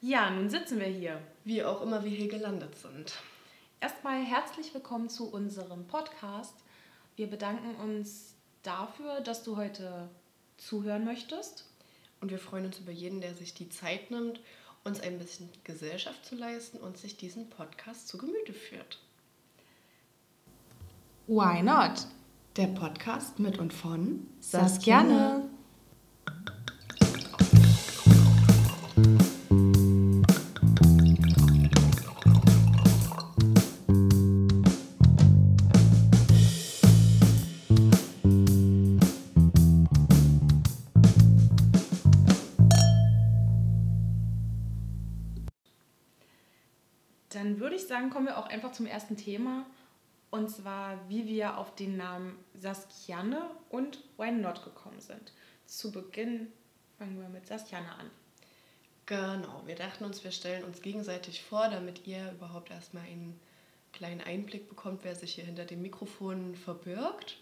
Ja, nun sitzen wir hier. Wie auch immer wir hier gelandet sind. Erstmal herzlich willkommen zu unserem Podcast. Wir bedanken uns dafür, dass du heute zuhören möchtest. Und wir freuen uns über jeden, der sich die Zeit nimmt, uns ein bisschen Gesellschaft zu leisten und sich diesen Podcast zu Gemüte führt. Why not? Der Podcast mit und von Saskiane. Dann sagen, kommen wir auch einfach zum ersten Thema. Und zwar, wie wir auf den Namen Saskiane und Why Not gekommen sind. Zu Beginn fangen wir mit Saskiane an. Genau, wir dachten uns, wir stellen uns gegenseitig vor, damit ihr überhaupt erstmal einen kleinen Einblick bekommt, wer sich hier hinter dem Mikrofon verbirgt.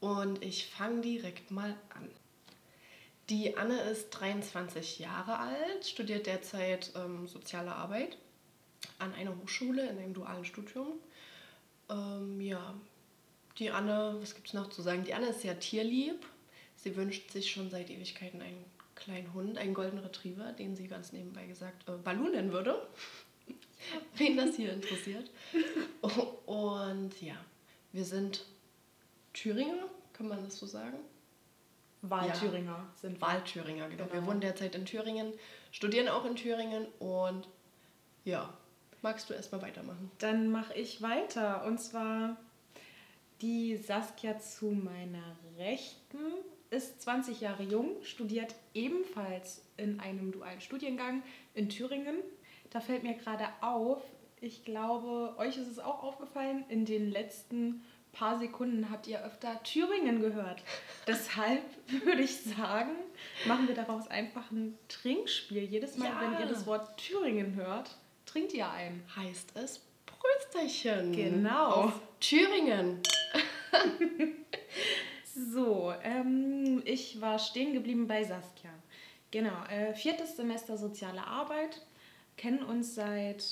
Und ich fange direkt mal an. Die Anne ist 23 Jahre alt, studiert derzeit ähm, soziale Arbeit an einer Hochschule in einem dualen Studium. Ähm, ja, die Anne, was gibt es noch zu sagen? Die Anne ist sehr tierlieb. Sie wünscht sich schon seit Ewigkeiten einen kleinen Hund, einen Golden Retriever, den sie ganz nebenbei gesagt äh, Balu nennen würde. Wen das hier interessiert. Und ja, wir sind Thüringer, kann man das so sagen? Wahlthüringer ja, sind Wahlthüringer, genau. genau. Wir wohnen derzeit in Thüringen, studieren auch in Thüringen und ja, magst du erstmal weitermachen? Dann mache ich weiter. Und zwar die Saskia zu meiner Rechten ist 20 Jahre jung, studiert ebenfalls in einem dualen Studiengang in Thüringen. Da fällt mir gerade auf, ich glaube, euch ist es auch aufgefallen, in den letzten paar Sekunden habt ihr öfter Thüringen gehört. Deshalb würde ich sagen, machen wir daraus einfach ein Trinkspiel. Jedes Mal, ja. wenn ihr das Wort Thüringen hört, trinkt ihr ein. Heißt es Prösterchen. Genau. Auf Thüringen. so, ähm, ich war stehen geblieben bei Saskia. Genau, äh, viertes Semester soziale Arbeit, kennen uns seit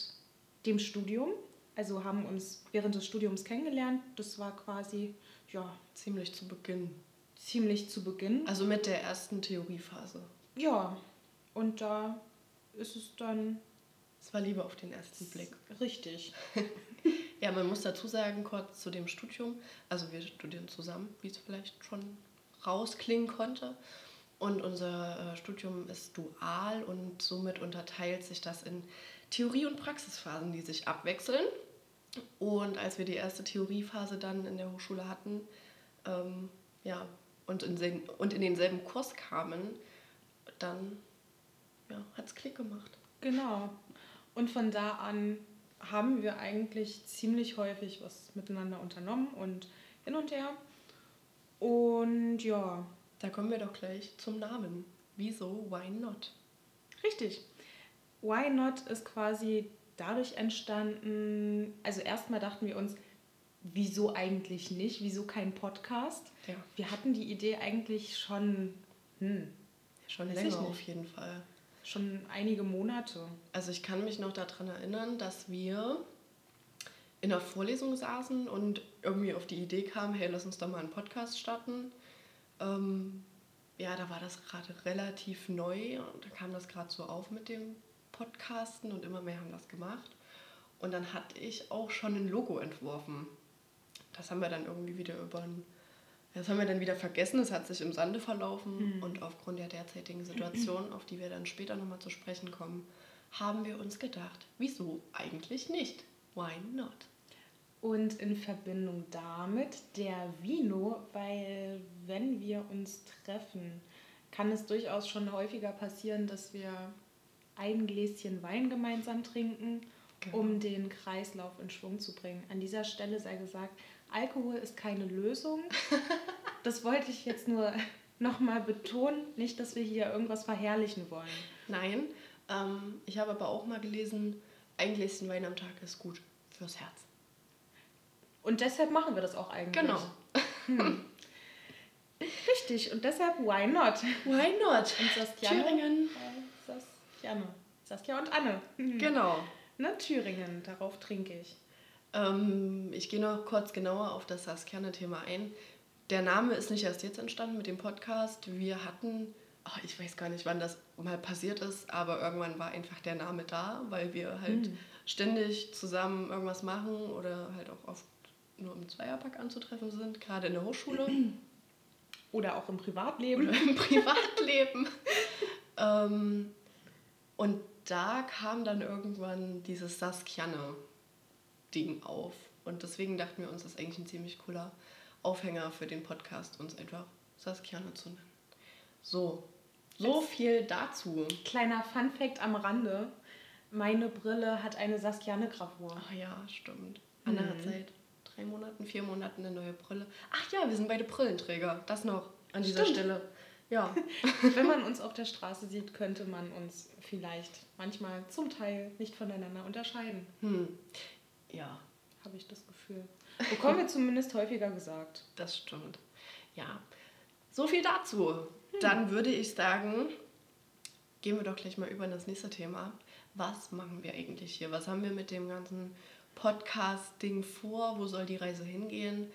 dem Studium, also haben uns während des Studiums kennengelernt. Das war quasi, ja. Ziemlich zu Beginn. Ziemlich zu Beginn. Also mit der ersten Theoriephase. Ja, und da ist es dann es war Liebe auf den ersten Blick. Richtig. ja, man muss dazu sagen, kurz zu dem Studium. Also wir studieren zusammen, wie es vielleicht schon rausklingen konnte. Und unser äh, Studium ist dual und somit unterteilt sich das in Theorie- und Praxisphasen, die sich abwechseln. Und als wir die erste Theoriephase dann in der Hochschule hatten, ähm, ja, und in, den, und in denselben Kurs kamen, dann ja, hat es Klick gemacht. Genau. Und von da an haben wir eigentlich ziemlich häufig was miteinander unternommen und hin und her. Und ja. Da kommen wir doch gleich zum Namen. Wieso Why Not? Richtig. Why Not ist quasi dadurch entstanden, also erstmal dachten wir uns, wieso eigentlich nicht? Wieso kein Podcast? Ja. Wir hatten die Idee eigentlich schon, hm, schon länger auf jeden Fall schon einige Monate. Also ich kann mich noch daran erinnern, dass wir in der Vorlesung saßen und irgendwie auf die Idee kamen, hey, lass uns da mal einen Podcast starten. Ähm, ja, da war das gerade relativ neu und da kam das gerade so auf mit dem Podcasten und immer mehr haben das gemacht. Und dann hatte ich auch schon ein Logo entworfen. Das haben wir dann irgendwie wieder über ein das haben wir dann wieder vergessen, es hat sich im Sande verlaufen mhm. und aufgrund der derzeitigen Situation, auf die wir dann später nochmal zu sprechen kommen, haben wir uns gedacht, wieso eigentlich nicht? Why not? Und in Verbindung damit der Vino, weil wenn wir uns treffen, kann es durchaus schon häufiger passieren, dass wir ein Gläschen Wein gemeinsam trinken, genau. um den Kreislauf in Schwung zu bringen. An dieser Stelle sei gesagt, Alkohol ist keine Lösung. Das wollte ich jetzt nur nochmal betonen. Nicht, dass wir hier irgendwas verherrlichen wollen. Nein, ähm, ich habe aber auch mal gelesen, ein Gläschen Wein am Tag ist gut fürs Herz. Und deshalb machen wir das auch eigentlich. Genau. Hm. Richtig, und deshalb, why not? Why not? Und Sastiane, Thüringen. Äh. Saskia und Anne. Genau. Ne, Thüringen, darauf trinke ich. Ähm, ich gehe noch kurz genauer auf das Saskiane-Thema ein. Der Name ist nicht erst jetzt entstanden mit dem Podcast. Wir hatten, oh, ich weiß gar nicht, wann das mal passiert ist, aber irgendwann war einfach der Name da, weil wir halt Hm. ständig zusammen irgendwas machen oder halt auch oft nur im Zweierpack anzutreffen sind, gerade in der Hochschule Oder auch im Privatleben. oder im Privatleben. ähm, und da kam dann irgendwann dieses Saskiane-Ding auf. Und deswegen dachten wir uns, das ist eigentlich ein ziemlich cooler Aufhänger für den Podcast, uns einfach Saskiane zu nennen. So, so viel dazu. Kleiner Funfact am Rande. Meine Brille hat eine Saskiane-Gravur. Ach ja, stimmt. Anna hat Mhm. seit drei Monaten, vier Monaten eine neue Brille. Ach ja, wir sind beide Brillenträger. Das noch an dieser Stimmt. Stelle. Ja. Wenn man uns auf der Straße sieht, könnte man uns vielleicht manchmal zum Teil nicht voneinander unterscheiden. Hm. Ja, Habe ich das Gefühl. Bekommen wir zumindest häufiger gesagt. Das stimmt. Ja, so viel dazu. Dann würde ich sagen, gehen wir doch gleich mal über in das nächste Thema. Was machen wir eigentlich hier? Was haben wir mit dem ganzen Podcast-Ding vor? Wo soll die Reise hingehen?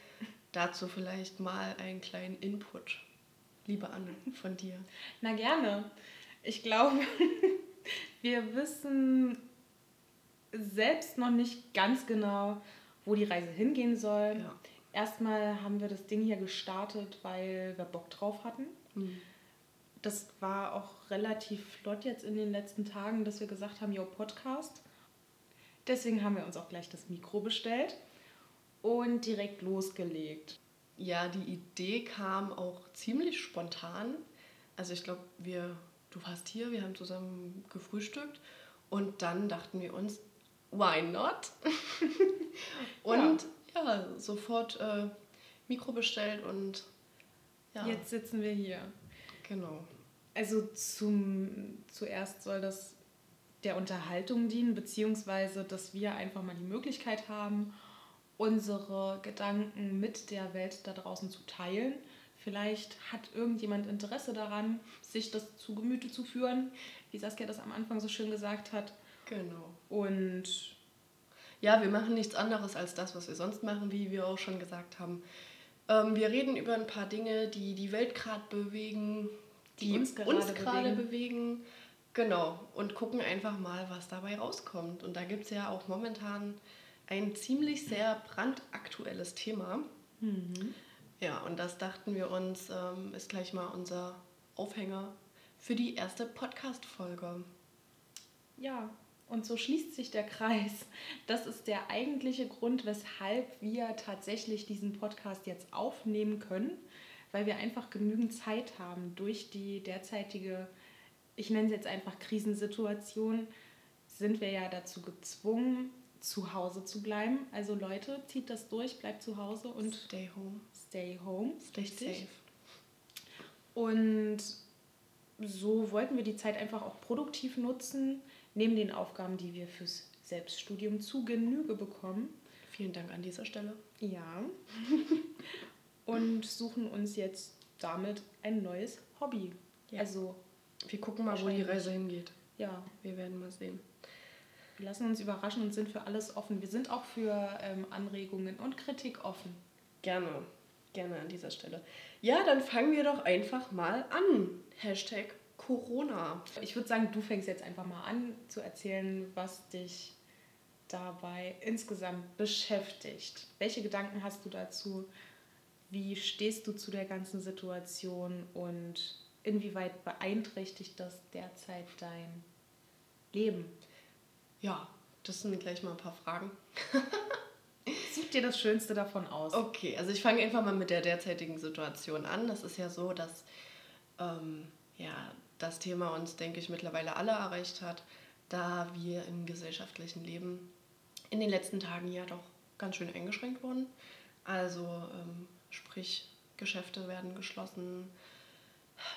Dazu vielleicht mal einen kleinen Input. Liebe Anne, von dir. Na gerne. Ich glaube, wir wissen selbst noch nicht ganz genau, wo die Reise hingehen soll. Ja. Erstmal haben wir das Ding hier gestartet, weil wir Bock drauf hatten. Hm. Das war auch relativ flott jetzt in den letzten Tagen, dass wir gesagt haben, yo, Podcast. Deswegen haben wir uns auch gleich das Mikro bestellt und direkt losgelegt. Ja, die Idee kam auch ziemlich spontan. Also ich glaube, wir, du warst hier, wir haben zusammen gefrühstückt und dann dachten wir uns, why not? und ja, sofort äh, Mikro bestellt und ja, Jetzt sitzen wir hier. genau. Also zum, zuerst soll das der Unterhaltung dienen, beziehungsweise dass wir einfach mal die Möglichkeit haben, unsere Gedanken mit der Welt da draußen zu teilen. Vielleicht hat irgendjemand Interesse daran, sich das zu Gemüte zu führen, wie Saskia das am Anfang so schön gesagt hat. Genau. Und Ja, wir machen nichts anderes als das, was wir sonst machen, wie wir auch schon gesagt haben. Ähm, wir reden über ein paar Dinge, die die Welt gerade bewegen, Die die, uns gerade bewegen. bewegen. Genau. Und gucken einfach mal, was dabei rauskommt. Und da gibt es ja auch momentan ein ziemlich sehr brandaktuelles Thema. Ja, und das dachten wir uns, ähm, ist gleich mal unser Aufhänger für die erste Podcast-Folge. Ja, und so schließt sich der Kreis. Das ist der eigentliche Grund, weshalb wir tatsächlich diesen Podcast jetzt aufnehmen können, weil wir einfach genügend Zeit haben durch die derzeitige, ich nenne es jetzt einfach Krisensituation, sind wir ja dazu gezwungen, zu Hause zu bleiben. Also Leute, zieht das durch, bleibt zu Hause und Stay home, stay home. stay Richtig. safe. Und so wollten wir die Zeit einfach auch produktiv nutzen, neben den Aufgaben, die wir fürs Selbststudium zu Genüge bekommen. Vielen Dank an dieser Stelle. Ja. Und suchen uns jetzt damit ein neues Hobby. Ja. Also, Wir gucken mal, wo die. Reise hingeht. ja, Wir werden mal sehen. wir lassen uns überraschen und sind für alles offen. Wir sind auch für ähm, Anregungen und Kritik offen. Gerne, gerne an dieser Stelle. Ja, dann fangen wir doch einfach mal an. Hashtag Corona. Ich würde sagen, du fängst jetzt einfach mal an zu erzählen, was dich dabei insgesamt beschäftigt. Welche Gedanken hast du dazu? Wie stehst du zu der ganzen Situation und inwieweit beeinträchtigt das derzeit dein Leben? Ja, das sind gleich mal ein paar Fragen. Such dir das Schönste davon aus. Okay, also ich fange einfach mal mit der derzeitigen Situation an. Das ist ja so, dass ähm, ja, das Thema uns, denke ich, mittlerweile alle erreicht hat, da wir im gesellschaftlichen Leben in den letzten Tagen ja doch ganz schön eingeschränkt wurden. Also ähm, sprich, Geschäfte werden geschlossen.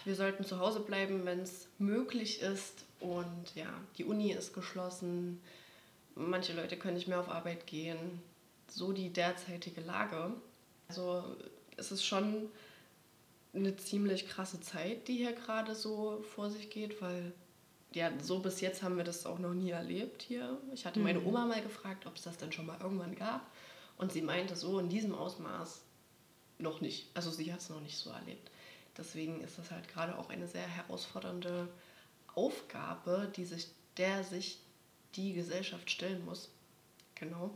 Wir sollten zu Hause bleiben, wenn es möglich ist. Und ja, die Uni ist geschlossen. Manche Leute können nicht mehr auf Arbeit gehen. So die derzeitige Lage. Also es ist schon eine ziemlich krasse Zeit, die hier gerade so vor sich geht, weil ja, so bis jetzt haben wir das auch noch nie erlebt hier. Ich hatte meine Mhm. Oma mal gefragt, ob es das dann schon mal irgendwann gab. Und sie meinte, so in diesem Ausmaß noch nicht. Also sie hat es noch nicht so erlebt. Deswegen ist das halt gerade auch eine sehr herausfordernde Aufgabe, die sich, der sich die Gesellschaft stellen muss. Genau.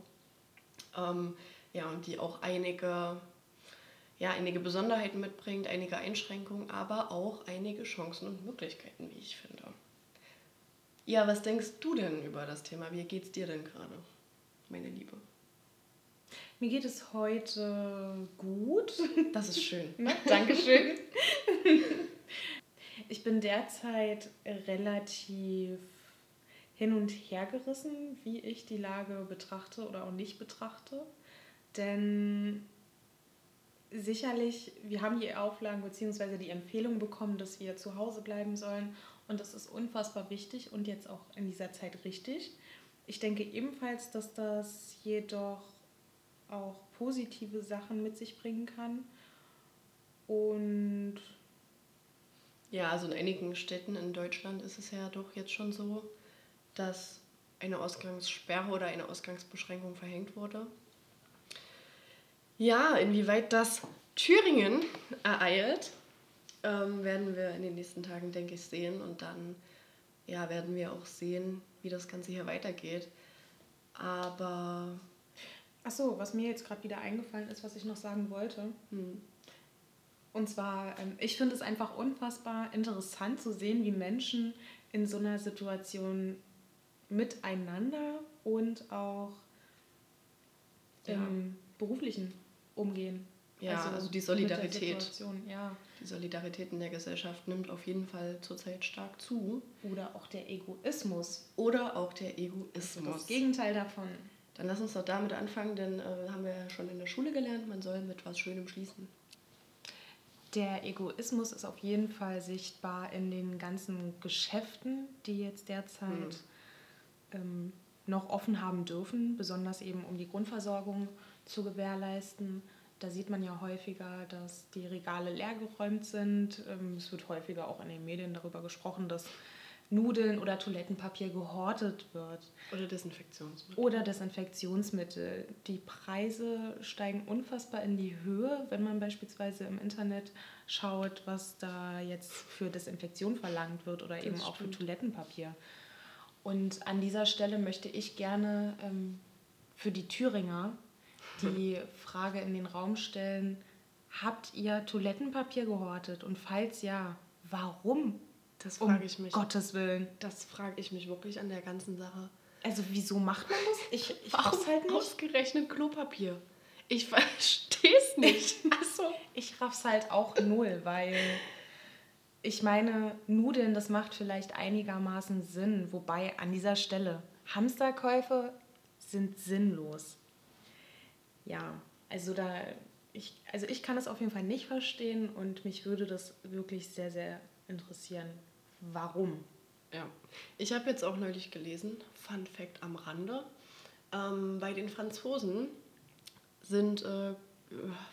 Ähm, ja, und die auch einige, ja, einige Besonderheiten mitbringt, einige Einschränkungen, aber auch einige Chancen und Möglichkeiten, wie ich finde. Ja, was denkst du denn über das Thema? Wie geht's dir denn gerade, meine Liebe? Mir geht es heute gut. Das ist schön. Dankeschön. Ich bin derzeit relativ hin und her gerissen, wie ich die Lage betrachte oder auch nicht betrachte. Denn sicherlich, wir haben die Auflagen bzw. die Empfehlung bekommen, dass wir zu Hause bleiben sollen. Und das ist unfassbar wichtig und jetzt auch in dieser Zeit richtig. Ich denke ebenfalls, dass das jedoch auch positive Sachen mit sich bringen kann. Und Ja, also in einigen Städten in Deutschland ist es ja doch jetzt schon so, dass eine Ausgangssperre oder eine Ausgangsbeschränkung verhängt wurde. Ja, inwieweit das Thüringen ereilt, ähm, werden wir in den nächsten Tagen, denke ich, sehen. Und dann ja, werden wir auch sehen, wie das Ganze hier weitergeht. Aber ach so, was mir jetzt gerade wieder eingefallen ist, was ich noch sagen wollte. hm, Und zwar, ähm, ich finde es einfach unfassbar interessant zu sehen, wie Menschen in so einer Situation miteinander und auch Ja. im beruflichen umgehen. Ja, also die mit der Solidarität. Ja. die Solidarität in der Gesellschaft nimmt auf jeden Fall zurzeit stark zu. Oder auch der Egoismus. Oder auch der Also Egoismus. das Gegenteil davon. Dann lass uns doch damit anfangen, denn äh, haben wir ja schon in der Schule gelernt, man soll mit was Schönem schließen. Der Egoismus ist auf jeden Fall sichtbar in den ganzen Geschäften, die jetzt derzeit ähm, noch offen haben dürfen, besonders eben um die Grundversorgung zu gewährleisten. Da sieht man ja häufiger, dass die Regale leergeräumt sind. Ähm, es wird häufiger auch in den Medien darüber gesprochen, dass Nudeln oder Toilettenpapier gehortet wird. Oder Desinfektionsmittel. Oder Desinfektionsmittel. Die Preise steigen unfassbar in die Höhe, wenn man beispielsweise im Internet schaut, was da jetzt für Desinfektion verlangt wird oder eben auch für stimmt. Toilettenpapier. Und an dieser Stelle möchte ich gerne ähm, für die Thüringer die Frage in den Raum stellen, habt ihr Toilettenpapier gehortet? Und falls ja, warum? Das Um frage ich mich. Gottes Willen. Das frage ich mich wirklich an der ganzen Sache. Also wieso macht man das? Ich, ich Warum raff's halt nicht. ausgerechnet Klopapier? Ich verstehe es nicht. Achso. Ich raff's halt auch null, weil ich meine, Nudeln, das macht vielleicht einigermaßen Sinn. Wobei an dieser Stelle Hamsterkäufe sind sinnlos. Ja, also da, ich, also ich kann es auf jeden Fall nicht verstehen und mich würde das wirklich sehr, sehr interessieren. Warum? Ja. Ich habe jetzt auch neulich gelesen, Fun Fact am Rande, ähm, bei den Franzosen sind, äh,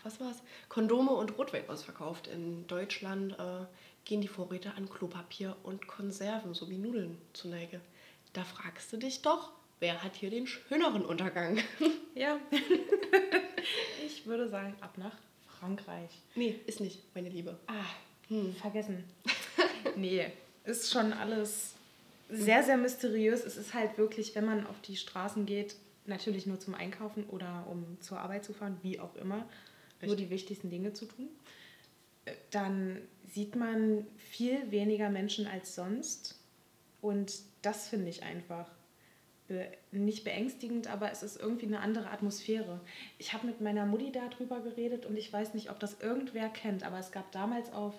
was war's, Kondome und Rotwein ausverkauft. In Deutschland äh, gehen die Vorräte an Klopapier und Konserven sowie Nudeln zu Neige. Da fragst du dich doch, wer hat hier den schöneren Untergang? Ja, ich würde sagen, ab nach Frankreich. nee, ist nicht, meine Liebe. Ah, Hm. vergessen. nee, ist schon alles sehr, sehr mysteriös. Es ist halt wirklich, wenn man auf die Straßen geht, natürlich nur zum Einkaufen oder um zur Arbeit zu fahren, wie auch immer, nur Richtig. die wichtigsten Dinge zu tun. Äh, Dann sieht man viel weniger Menschen als sonst. Und das finde ich einfach be nicht beängstigend, aber es ist irgendwie eine andere Atmosphäre. Ich habe mit meiner Mutti darüber geredet und ich weiß nicht, ob das irgendwer kennt, aber es gab damals auf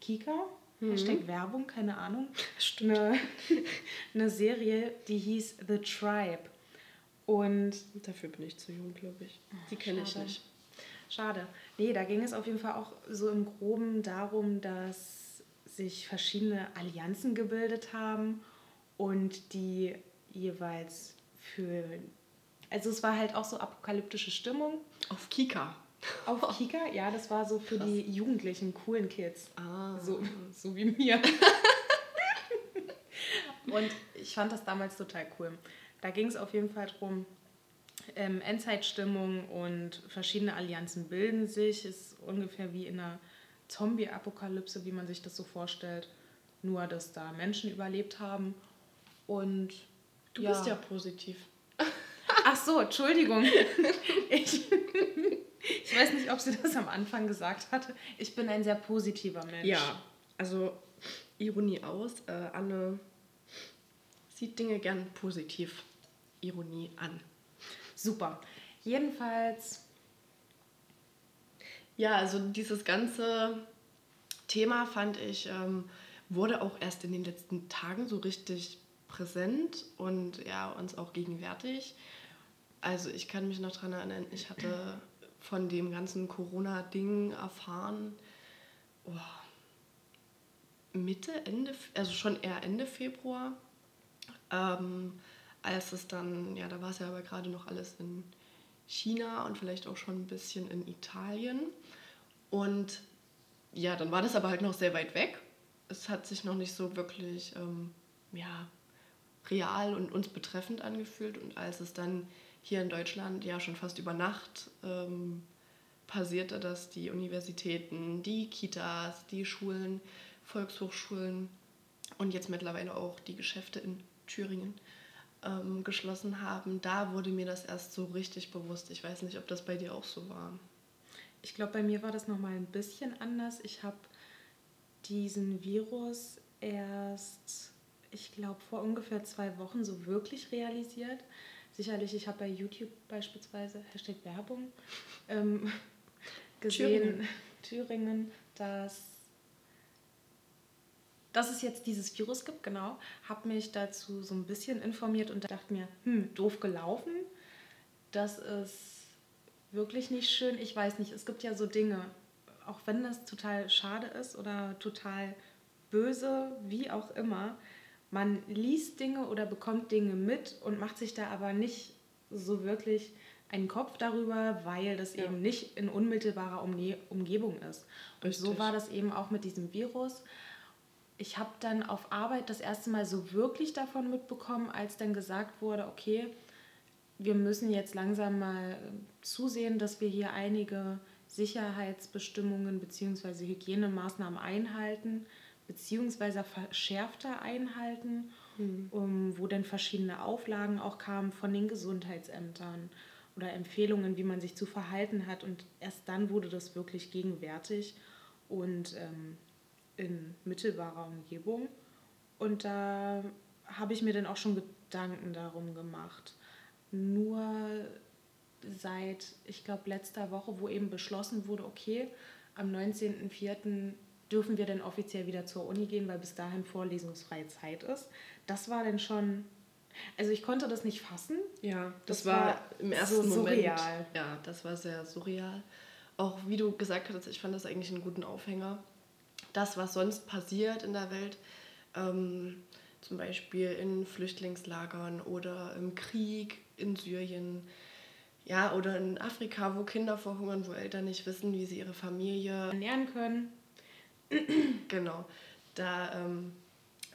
Kika, Hashtag Werbung, keine Ahnung, eine, eine Serie, die hieß The Tribe. Und Dafür bin ich zu jung, glaube ich. Die kenne ich nicht. Schade. Nee, da ging es auf jeden Fall auch so im Groben darum, dass sich verschiedene Allianzen gebildet haben und die jeweils für. Also es war halt auch so apokalyptische Stimmung. Auf Kika. Auf Kika, ja, das war so für Krass. die jugendlichen, coolen Kids. Ah. So, so wie mir. Und ich fand das damals total cool. Da ging es auf jeden Fall darum, ähm, Endzeitstimmung und verschiedene Allianzen bilden sich. Ist ungefähr wie in einer Zombie-Apokalypse, wie man sich das so vorstellt. Nur, dass da Menschen überlebt haben. Und du ja. bist ja positiv. Ach so, Entschuldigung. Ich, ich weiß nicht, ob sie das am Anfang gesagt hatte. Ich bin ein sehr positiver Mensch. Ja, also Ironie aus. Äh, Anne sieht Dinge gern positiv. Ironie an. Super. Jedenfalls. Ja, also dieses ganze Thema fand ich, ähm, wurde auch erst in den letzten Tagen so richtig präsent und ja, uns auch gegenwärtig. Also ich kann mich noch daran erinnern, ich hatte von dem ganzen Corona-Ding erfahren, oh, Mitte, Ende, also schon eher Ende Februar. Ähm, als es dann, ja, da war es ja aber gerade noch alles in China und vielleicht auch schon ein bisschen in Italien. Und ja, dann war das aber halt noch sehr weit weg. Es hat sich noch nicht so wirklich, ähm, ja, real und uns betreffend angefühlt. Und als es dann hier in Deutschland ja schon fast über Nacht ähm, passierte, dass die Universitäten, die Kitas, die Schulen, Volkshochschulen und jetzt mittlerweile auch die Geschäfte in Thüringen ähm, geschlossen haben, da wurde mir das erst so richtig bewusst. Ich weiß nicht, ob das bei dir auch so war. Ich glaube, bei mir war das nochmal ein bisschen anders. Ich habe diesen Virus erst, ich glaube, vor ungefähr zwei Wochen so wirklich realisiert. Sicherlich, ich habe bei YouTube beispielsweise, Hashtag Werbung, ähm, gesehen, Thüringen, Thüringen dass dass es jetzt dieses Virus gibt, genau, habe mich dazu so ein bisschen informiert und dachte mir, hm, doof gelaufen. Das ist wirklich nicht schön. Ich weiß nicht, es gibt ja so Dinge, auch wenn das total schade ist oder total böse, wie auch immer, man liest Dinge oder bekommt Dinge mit und macht sich da aber nicht so wirklich einen Kopf darüber, weil das ja. eben nicht in unmittelbarer Umne Umgebung ist. Und Richtig. so war das eben auch mit diesem Virus ich habe dann auf Arbeit das erste Mal so wirklich davon mitbekommen, als dann gesagt wurde, okay, wir müssen jetzt langsam mal zusehen, dass wir hier einige Sicherheitsbestimmungen bzw. Hygienemaßnahmen einhalten, beziehungsweise verschärfter einhalten, mhm. um, wo dann verschiedene Auflagen auch kamen von den Gesundheitsämtern oder Empfehlungen, wie man sich zu verhalten hat. Und erst dann wurde das wirklich gegenwärtig. Und ähm, in mittelbarer Umgebung. Und da habe ich mir dann auch schon Gedanken darum gemacht. Nur seit, ich glaube, letzter Woche, wo eben beschlossen wurde, okay, am 19.04. dürfen wir dann offiziell wieder zur Uni gehen, weil bis dahin vorlesungsfreie Zeit ist. Das war dann schon, also ich konnte das nicht fassen. Ja, das, das war, war, im ersten so Moment. Surreal. Ja, das war sehr surreal. Auch wie du gesagt hast, ich fand das eigentlich einen guten Aufhänger, das, was sonst passiert in der Welt, ähm, zum Beispiel in Flüchtlingslagern oder im Krieg in Syrien, ja, oder in Afrika, wo Kinder verhungern, wo Eltern nicht wissen, wie sie ihre Familie ernähren können. Genau. Da, ähm,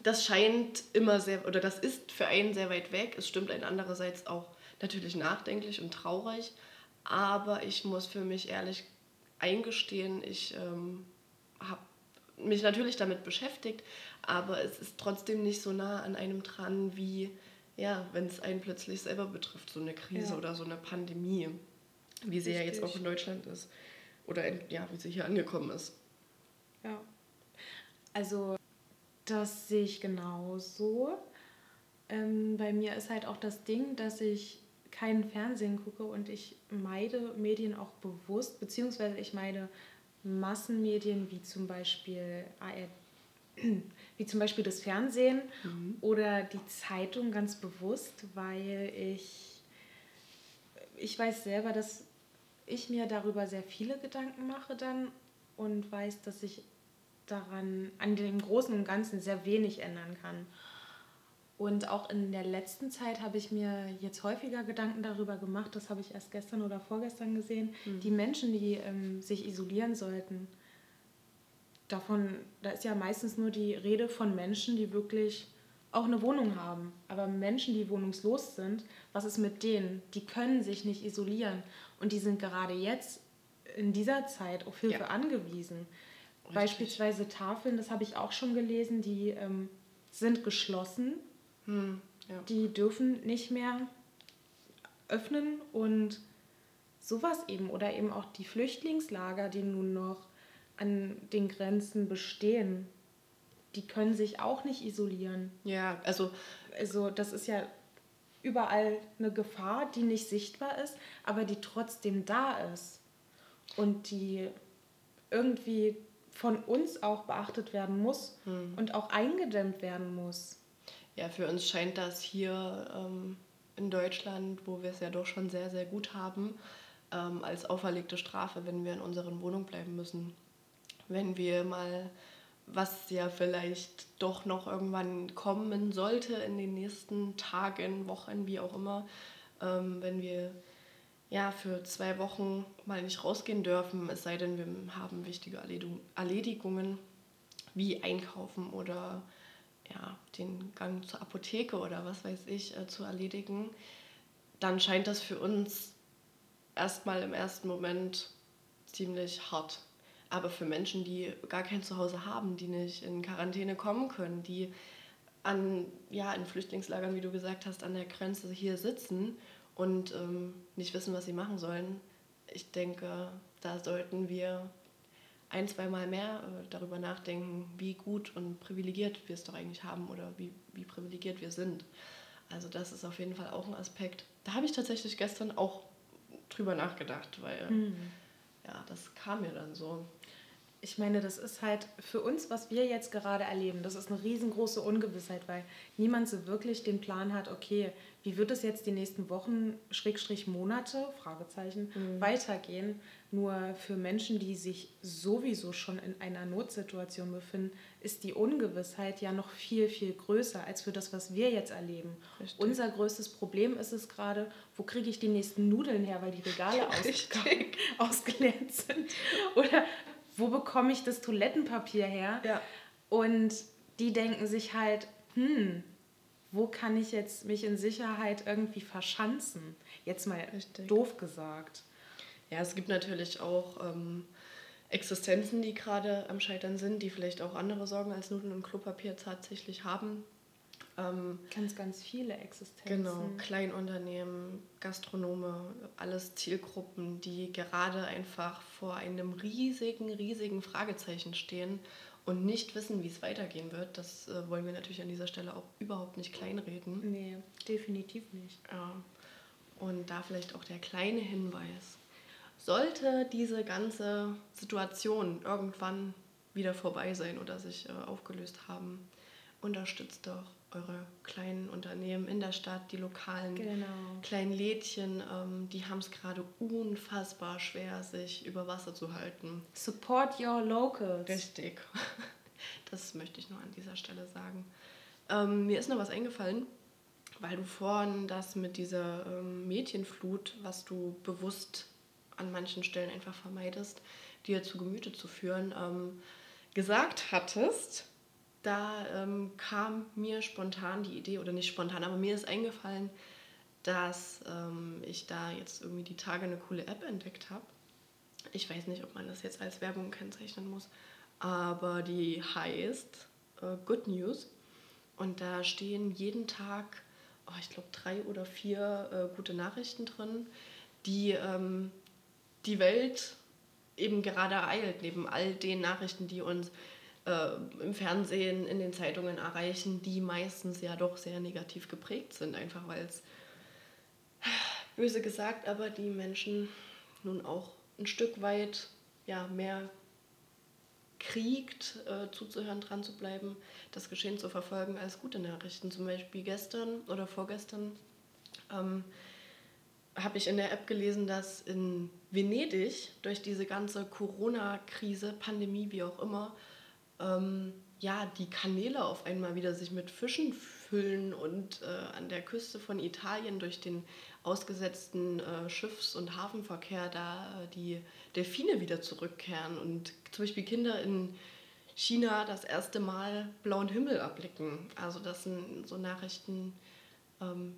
das scheint immer sehr, oder das ist für einen sehr weit weg. Es stimmt einen andererseits auch natürlich nachdenklich und traurig. Aber ich muss für mich ehrlich eingestehen, ich ähm, habe mich natürlich damit beschäftigt, aber es ist trotzdem nicht so nah an einem dran, wie ja, wenn es einen plötzlich selber betrifft, so eine Krise ja. oder so eine Pandemie, wie sie Richtig. ja jetzt auch in Deutschland ist. Oder in, ja, wie sie hier angekommen ist. Ja. Also, das sehe ich genauso. Ähm, bei mir ist halt auch das Ding, dass ich keinen Fernsehen gucke und ich meide Medien auch bewusst, beziehungsweise ich meide Massenmedien wie zum Beispiel ARD, wie zum Beispiel das Fernsehen mhm. oder die Zeitung ganz bewusst, weil ich, ich weiß selber, dass ich mir darüber sehr viele Gedanken mache dann und weiß, dass ich daran, an dem Großen und Ganzen sehr wenig ändern kann. Und auch in der letzten Zeit habe ich mir jetzt häufiger Gedanken darüber gemacht, das habe ich erst gestern oder vorgestern gesehen, mhm. die Menschen, die ähm, sich isolieren sollten. Davon, da ist ja meistens nur die Rede von Menschen, die wirklich auch eine Wohnung haben. Aber Menschen, die wohnungslos sind, was ist mit denen? Die können sich nicht isolieren. Und die sind gerade jetzt in dieser Zeit auf Hilfe ja. angewiesen. Richtig. Beispielsweise Tafeln, das habe ich auch schon gelesen, die ähm, sind geschlossen. Hm, ja. Die dürfen nicht mehr öffnen und sowas eben. Oder eben auch die Flüchtlingslager, die nun noch an den Grenzen bestehen, die können sich auch nicht isolieren. Ja, also. Also, das ist ja überall eine Gefahr, die nicht sichtbar ist, aber die trotzdem da ist. Und die irgendwie von uns auch beachtet werden muss hm. und auch eingedämmt werden muss. Ja, für uns scheint das hier ähm, in Deutschland, wo wir es ja doch schon sehr, sehr gut haben, ähm, als auferlegte Strafe, wenn wir in unseren Wohnungen bleiben müssen. Wenn wir mal, was ja vielleicht doch noch irgendwann kommen sollte in den nächsten Tagen, Wochen, wie auch immer, ähm, wenn wir ja, für zwei Wochen mal nicht rausgehen dürfen, es sei denn, wir haben wichtige Erledigungen wie Einkaufen oder ja, den Gang zur Apotheke oder was weiß ich äh, zu erledigen, dann scheint das für uns erstmal im ersten Moment ziemlich hart. Aber für Menschen, die gar kein Zuhause haben, die nicht in Quarantäne kommen können, die an, ja, in Flüchtlingslagern, wie du gesagt hast, an der Grenze hier sitzen und ähm, nicht wissen, was sie machen sollen. Ich denke, da sollten wir ein, zweimal mehr äh, darüber nachdenken, wie gut und privilegiert wir es doch eigentlich haben oder wie, wie privilegiert wir sind. Also das ist auf jeden Fall auch ein Aspekt. Da habe ich tatsächlich gestern auch drüber nachgedacht, weil mhm. ja, das kam mir dann so ich meine, das ist halt für uns, was wir jetzt gerade erleben, das ist eine riesengroße Ungewissheit, weil niemand so wirklich den Plan hat, okay, wie wird es jetzt die nächsten Wochen, Schrägstrich Monate, Fragezeichen, mhm. weitergehen. Nur für Menschen, die sich sowieso schon in einer Notsituation befinden, ist die Ungewissheit ja noch viel, viel größer als für das, was wir jetzt erleben. Richtig. Unser größtes Problem ist es gerade, wo kriege ich die nächsten Nudeln her, weil die Regale ausgeleert sind. Oder wo bekomme ich das Toilettenpapier her? Ja. Und die denken sich halt, hm, wo kann ich jetzt mich in Sicherheit irgendwie verschanzen? Jetzt mal Richtig. doof gesagt. Ja, es gibt natürlich auch ähm, Existenzen, die gerade am Scheitern sind, die vielleicht auch andere Sorgen als Nudeln und Klopapier tatsächlich haben. Ähm, ganz, ganz viele Existenzen. Genau, Kleinunternehmen, Gastronome, alles Zielgruppen, die gerade einfach vor einem riesigen, riesigen Fragezeichen stehen und nicht wissen, wie es weitergehen wird. Das äh, wollen wir natürlich an dieser Stelle auch überhaupt nicht kleinreden. Nee, definitiv nicht. Ja. Und da vielleicht auch der kleine Hinweis. Sollte diese ganze Situation irgendwann wieder vorbei sein oder sich äh, aufgelöst haben, unterstützt doch eure kleinen Unternehmen in der Stadt, die lokalen genau. kleinen Lädchen, ähm, die haben es gerade unfassbar schwer, sich über Wasser zu halten. Support your locals. Richtig. Das möchte ich nur an dieser Stelle sagen. Ähm, mir ist noch was eingefallen, weil du vorhin das mit dieser ähm, Mädchenflut, was du bewusst an manchen Stellen einfach vermeidest, dir zu Gemüte zu führen, ähm, gesagt hattest da ähm, kam mir spontan die Idee, oder nicht spontan, aber mir ist eingefallen, dass ähm, ich da jetzt irgendwie die Tage eine coole App entdeckt habe. Ich weiß nicht, ob man das jetzt als Werbung kennzeichnen muss, aber die heißt äh, Good News. Und da stehen jeden Tag, oh, ich glaube, drei oder vier äh, gute Nachrichten drin, die ähm, die Welt eben gerade ereilt, neben all den Nachrichten, die uns äh, im Fernsehen, in den Zeitungen erreichen, die meistens ja doch sehr negativ geprägt sind, einfach weil es, böse gesagt, aber die Menschen nun auch ein Stück weit ja, mehr kriegt, äh, zuzuhören, dran zu bleiben, das Geschehen zu verfolgen als gute Nachrichten. Zum Beispiel gestern oder vorgestern ähm, habe ich in der App gelesen, dass in Venedig durch diese ganze Corona-Krise, Pandemie, wie auch immer, ähm, ja, die Kanäle auf einmal wieder sich mit Fischen füllen und äh, an der Küste von Italien durch den ausgesetzten äh, Schiffs- und Hafenverkehr da äh, die Delfine wieder zurückkehren und zum Beispiel Kinder in China das erste Mal blauen Himmel erblicken. Also das sind so Nachrichten, ähm,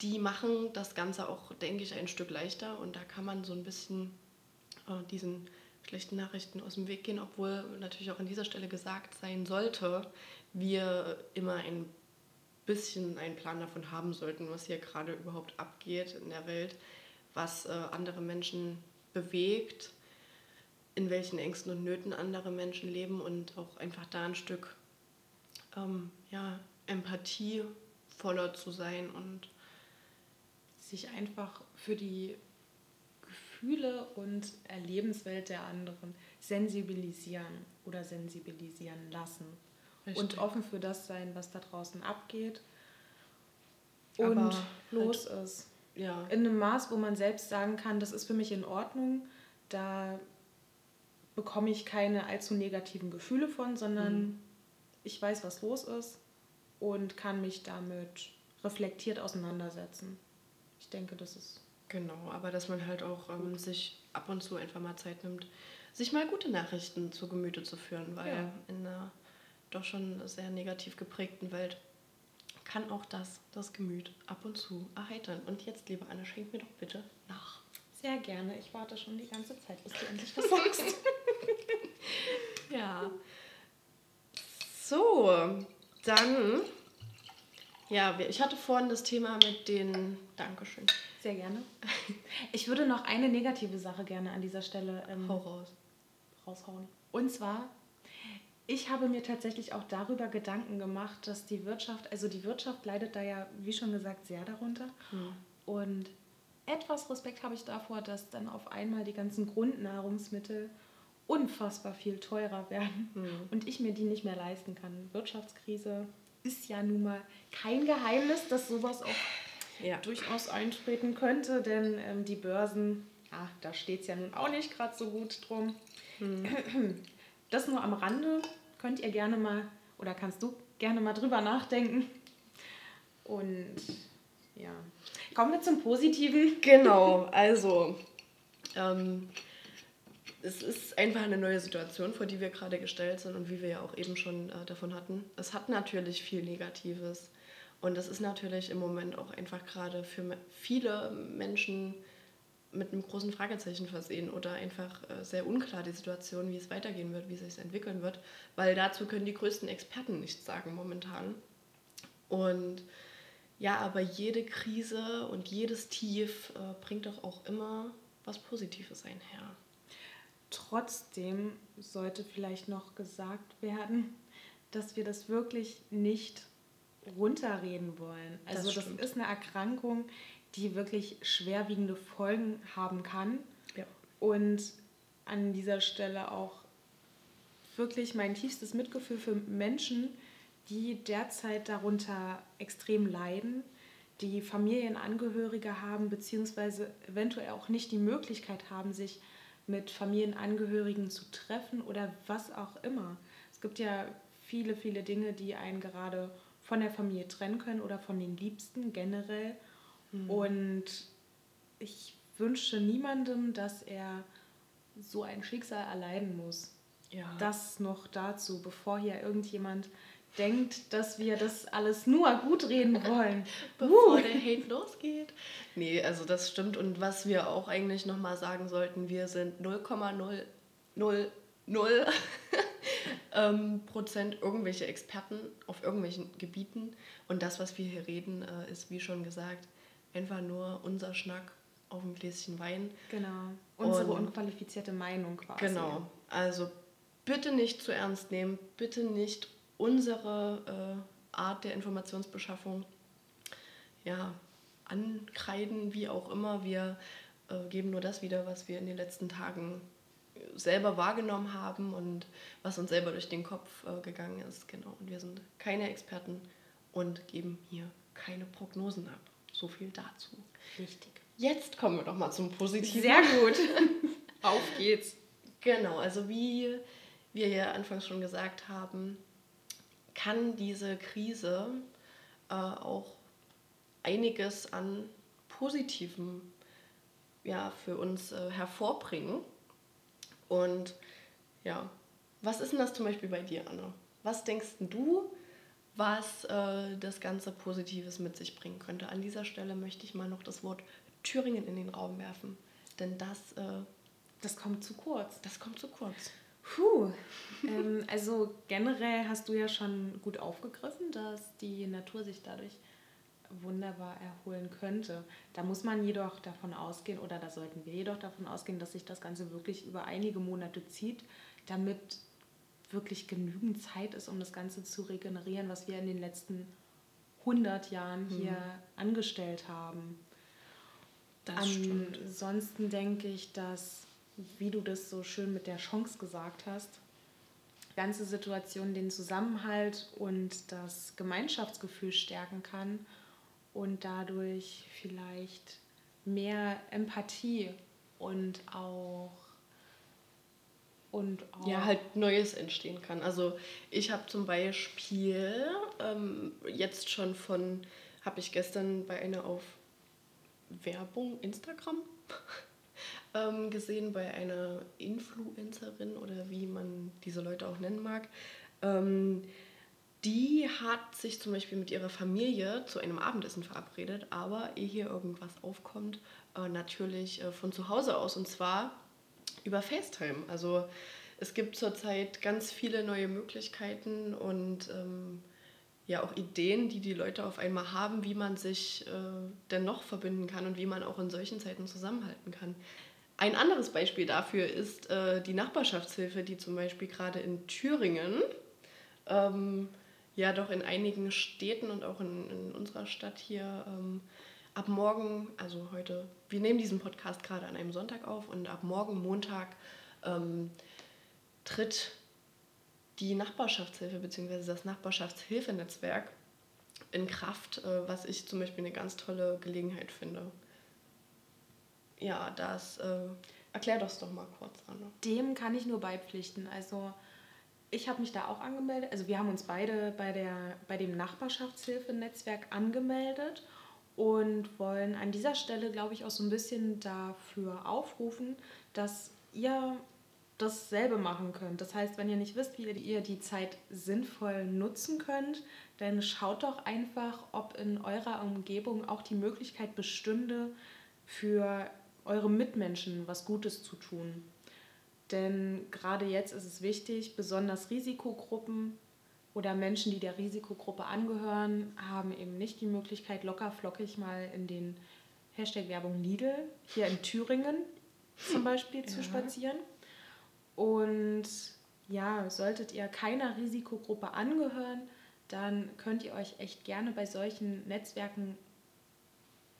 die machen das Ganze auch, denke ich, ein Stück leichter und da kann man so ein bisschen äh, diesen schlechten Nachrichten aus dem Weg gehen, obwohl natürlich auch an dieser Stelle gesagt sein sollte, wir immer ein bisschen einen Plan davon haben sollten, was hier gerade überhaupt abgeht in der Welt, was äh, andere Menschen bewegt, in welchen Ängsten und Nöten andere Menschen leben und auch einfach da ein Stück ähm, ja, empathievoller zu sein und sich einfach für die Gefühle und Erlebenswelt der anderen sensibilisieren oder sensibilisieren lassen. Richtig. Und offen für das sein, was da draußen abgeht. Und Aber los halt, ist. Ja. In einem Maß, wo man selbst sagen kann, das ist für mich in Ordnung. Da bekomme ich keine allzu negativen Gefühle von, sondern mhm. ich weiß, was los ist und kann mich damit reflektiert auseinandersetzen. Ich denke, das ist Genau, aber dass man halt auch ähm, sich ab und zu einfach mal Zeit nimmt, sich mal gute Nachrichten zu Gemüte zu führen, weil ja. in einer doch schon sehr negativ geprägten Welt kann auch das, das Gemüt ab und zu erheitern. Und jetzt, liebe Anne, schenk mir doch bitte nach. Sehr gerne. Ich warte schon die ganze Zeit, bis du endlich was sagst. ja. So, dann. Ja, ich hatte vorhin das Thema mit den. Dankeschön. Sehr gerne. Ich würde noch eine negative Sache gerne an dieser Stelle ähm, raus. raushauen. Und zwar, ich habe mir tatsächlich auch darüber Gedanken gemacht, dass die Wirtschaft, also die Wirtschaft leidet da ja, wie schon gesagt, sehr darunter. Hm. Und etwas Respekt habe ich davor, dass dann auf einmal die ganzen Grundnahrungsmittel unfassbar viel teurer werden hm. und ich mir die nicht mehr leisten kann. Wirtschaftskrise ist ja nun mal kein Geheimnis, dass sowas auch ja. durchaus eintreten könnte, denn ähm, die Börsen, ach, da steht es ja nun auch nicht gerade so gut drum. Hm. Das nur am Rande, könnt ihr gerne mal, oder kannst du gerne mal drüber nachdenken. Und ja, kommen wir zum Positiven. Genau, also ähm, es ist einfach eine neue Situation, vor die wir gerade gestellt sind und wie wir ja auch eben schon äh, davon hatten. Es hat natürlich viel Negatives. Und das ist natürlich im Moment auch einfach gerade für viele Menschen mit einem großen Fragezeichen versehen oder einfach äh, sehr unklar die Situation, wie es weitergehen wird, wie es sich entwickeln wird, weil dazu können die größten Experten nichts sagen momentan. Und ja, aber jede Krise und jedes Tief äh, bringt doch auch immer was Positives einher. Trotzdem sollte vielleicht noch gesagt werden, dass wir das wirklich nicht runterreden wollen. Also das, das, ist eine Erkrankung, die wirklich schwerwiegende Folgen haben kann. Ja. Und an dieser Stelle auch wirklich mein tiefstes Mitgefühl für Menschen, die derzeit darunter extrem leiden, die Familienangehörige haben, beziehungsweise eventuell auch nicht die Möglichkeit haben, sich mit Familienangehörigen zu treffen oder was auch immer. Es gibt ja viele, viele Dinge, die einen gerade von der Familie trennen können oder von den Liebsten generell. Mhm. Und ich wünsche niemandem, dass er so ein Schicksal erleiden muss. Ja. Das noch dazu, bevor hier irgendjemand denkt, dass wir das alles nur gut reden wollen. Bevor uh. der Hate losgeht. Nee, also das stimmt. Und was wir auch eigentlich nochmal sagen sollten, wir sind 0,000 ähm, Prozent irgendwelche Experten auf irgendwelchen Gebieten. Und das, was wir hier reden, äh, ist, wie schon gesagt, einfach nur unser Schnack auf ein Gläschen Wein. Genau. Unsere Und, unqualifizierte Meinung quasi. Genau. Also bitte nicht zu ernst nehmen, bitte nicht unsere äh, Art der Informationsbeschaffung ja, ankreiden, wie auch immer. Wir äh, geben nur das wieder, was wir in den letzten Tagen selber wahrgenommen haben und was uns selber durch den Kopf äh, gegangen ist. Genau. Und wir sind keine Experten und geben hier keine Prognosen ab. So viel dazu. Richtig. Jetzt kommen wir doch mal zum Positiven. Sehr gut. Auf geht's. Genau, also wie wir ja anfangs schon gesagt haben, kann diese Krise äh, auch einiges an Positivem ja, für uns äh, hervorbringen. Und ja, Was ist denn das zum Beispiel bei dir, Anna? Was denkst du, was äh, das Ganze Positives mit sich bringen könnte? An dieser Stelle möchte ich mal noch das Wort Thüringen in den Raum werfen. Denn das, äh, das kommt zu kurz. Das kommt zu kurz. Puh. ähm, also generell hast du ja schon gut aufgegriffen, dass die Natur sich dadurch wunderbar erholen könnte. Da muss man jedoch davon ausgehen, oder da sollten wir jedoch davon ausgehen, dass sich das Ganze wirklich über einige Monate zieht, damit wirklich genügend Zeit ist, um das Ganze zu regenerieren, was wir in den letzten 100 Jahren hier mhm. angestellt haben. Das Ansonsten stimmt. denke ich, dass, wie du das so schön mit der Chance gesagt hast, ganze Situation den Zusammenhalt und das Gemeinschaftsgefühl stärken kann und dadurch vielleicht mehr Empathie und auch und auch ja halt Neues entstehen kann. Also ich habe zum Beispiel ähm, jetzt schon von, habe ich gestern bei einer auf Werbung Instagram ähm, gesehen, bei einer Influencerin oder wie man diese Leute auch nennen mag. Ähm, die hat sich zum Beispiel mit ihrer Familie zu einem Abendessen verabredet, aber ehe hier irgendwas aufkommt, äh, natürlich äh, von zu Hause aus und zwar über FaceTime. Also es gibt zurzeit ganz viele neue Möglichkeiten und ähm, ja auch Ideen, die die Leute auf einmal haben, wie man sich äh, dennoch verbinden kann und wie man auch in solchen Zeiten zusammenhalten kann. Ein anderes Beispiel dafür ist äh, die Nachbarschaftshilfe, die zum Beispiel gerade in Thüringen ähm, ja doch in einigen Städten und auch in, in unserer Stadt hier ähm, ab morgen, also heute, wir nehmen diesen Podcast gerade an einem Sonntag auf und ab morgen Montag ähm, tritt die Nachbarschaftshilfe bzw. das Nachbarschaftshilfenetzwerk in Kraft, äh, was ich zum Beispiel eine ganz tolle Gelegenheit finde. Ja, das äh, erklär das doch mal kurz, Anna. Dem kann ich nur beipflichten. Also ich habe mich da auch angemeldet. Also wir haben uns beide bei, der, bei dem Nachbarschaftshilfenetzwerk angemeldet und wollen an dieser Stelle, glaube ich, auch so ein bisschen dafür aufrufen, dass ihr dasselbe machen könnt. Das heißt, wenn ihr nicht wisst, wie ihr die Zeit sinnvoll nutzen könnt, dann schaut doch einfach, ob in eurer Umgebung auch die Möglichkeit bestünde, für eure Mitmenschen was Gutes zu tun. Denn gerade jetzt ist es wichtig, besonders Risikogruppen oder Menschen, die der Risikogruppe angehören, haben eben nicht die Möglichkeit, locker flockig mal in den Hashtag Werbung Lidl hier in Thüringen zum Beispiel ja. zu spazieren. Und ja, solltet ihr keiner Risikogruppe angehören, dann könnt ihr euch echt gerne bei solchen Netzwerken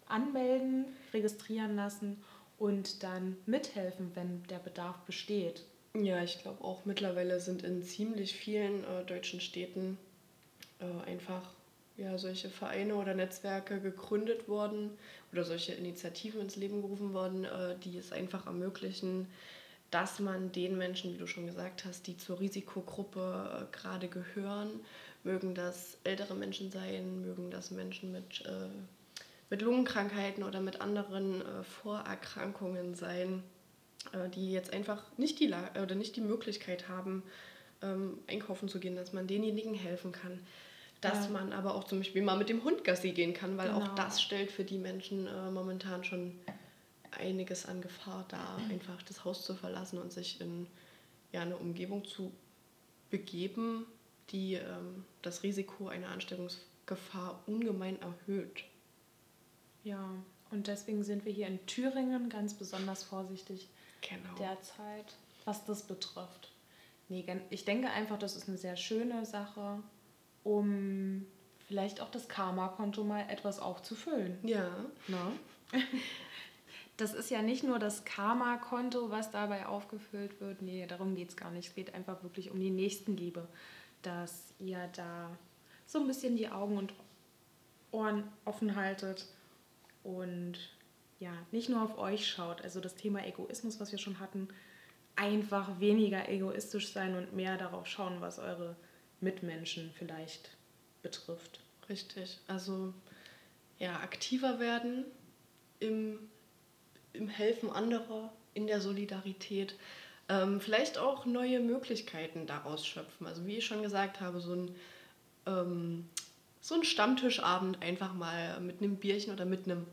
anmelden, registrieren lassen und dann mithelfen, wenn der Bedarf besteht. Ja, ich glaube auch mittlerweile sind in ziemlich vielen äh, deutschen Städten äh, einfach ja, solche Vereine oder Netzwerke gegründet worden oder solche Initiativen ins Leben gerufen worden, äh, die es einfach ermöglichen, dass man den Menschen, wie du schon gesagt hast, die zur Risikogruppe äh, gerade gehören, mögen das ältere Menschen sein, mögen das Menschen mit, äh, mit Lungenkrankheiten oder mit anderen äh, Vorerkrankungen sein, äh, die jetzt einfach nicht die, La oder nicht die Möglichkeit haben, ähm, einkaufen zu gehen, dass man denjenigen helfen kann. Dass ja. man aber auch zum Beispiel mal mit dem Hund Gassi gehen kann, weil genau. auch das stellt für die Menschen äh, momentan schon einiges an Gefahr da, einfach das Haus zu verlassen und sich in ja, eine Umgebung zu begeben, die ähm, das Risiko einer Ansteckungsgefahr ungemein erhöht. Ja, und deswegen sind wir hier in Thüringen ganz besonders vorsichtig genau. derzeit, was das betrifft. Nee, ich denke einfach, das ist eine sehr schöne Sache, um vielleicht auch das Karma-Konto mal etwas aufzufüllen. Ja. Na? Ne? das ist ja nicht nur das Karma-Konto, was dabei aufgefüllt wird. Nee, darum geht es gar nicht. Es geht einfach wirklich um die Nächstenliebe, dass ihr da so ein bisschen die Augen und Ohren offen haltet und ja, nicht nur auf euch schaut. Also das Thema Egoismus, was wir schon hatten, einfach weniger egoistisch sein und mehr darauf schauen, was eure Mitmenschen vielleicht betrifft. Richtig. Also ja, aktiver werden im im Helfen anderer, in der Solidarität. ähm, vielleicht auch neue Möglichkeiten daraus schöpfen. Also wie ich schon gesagt habe, so ein, ähm, so ein Stammtischabend einfach mal mit einem Bierchen oder mit einem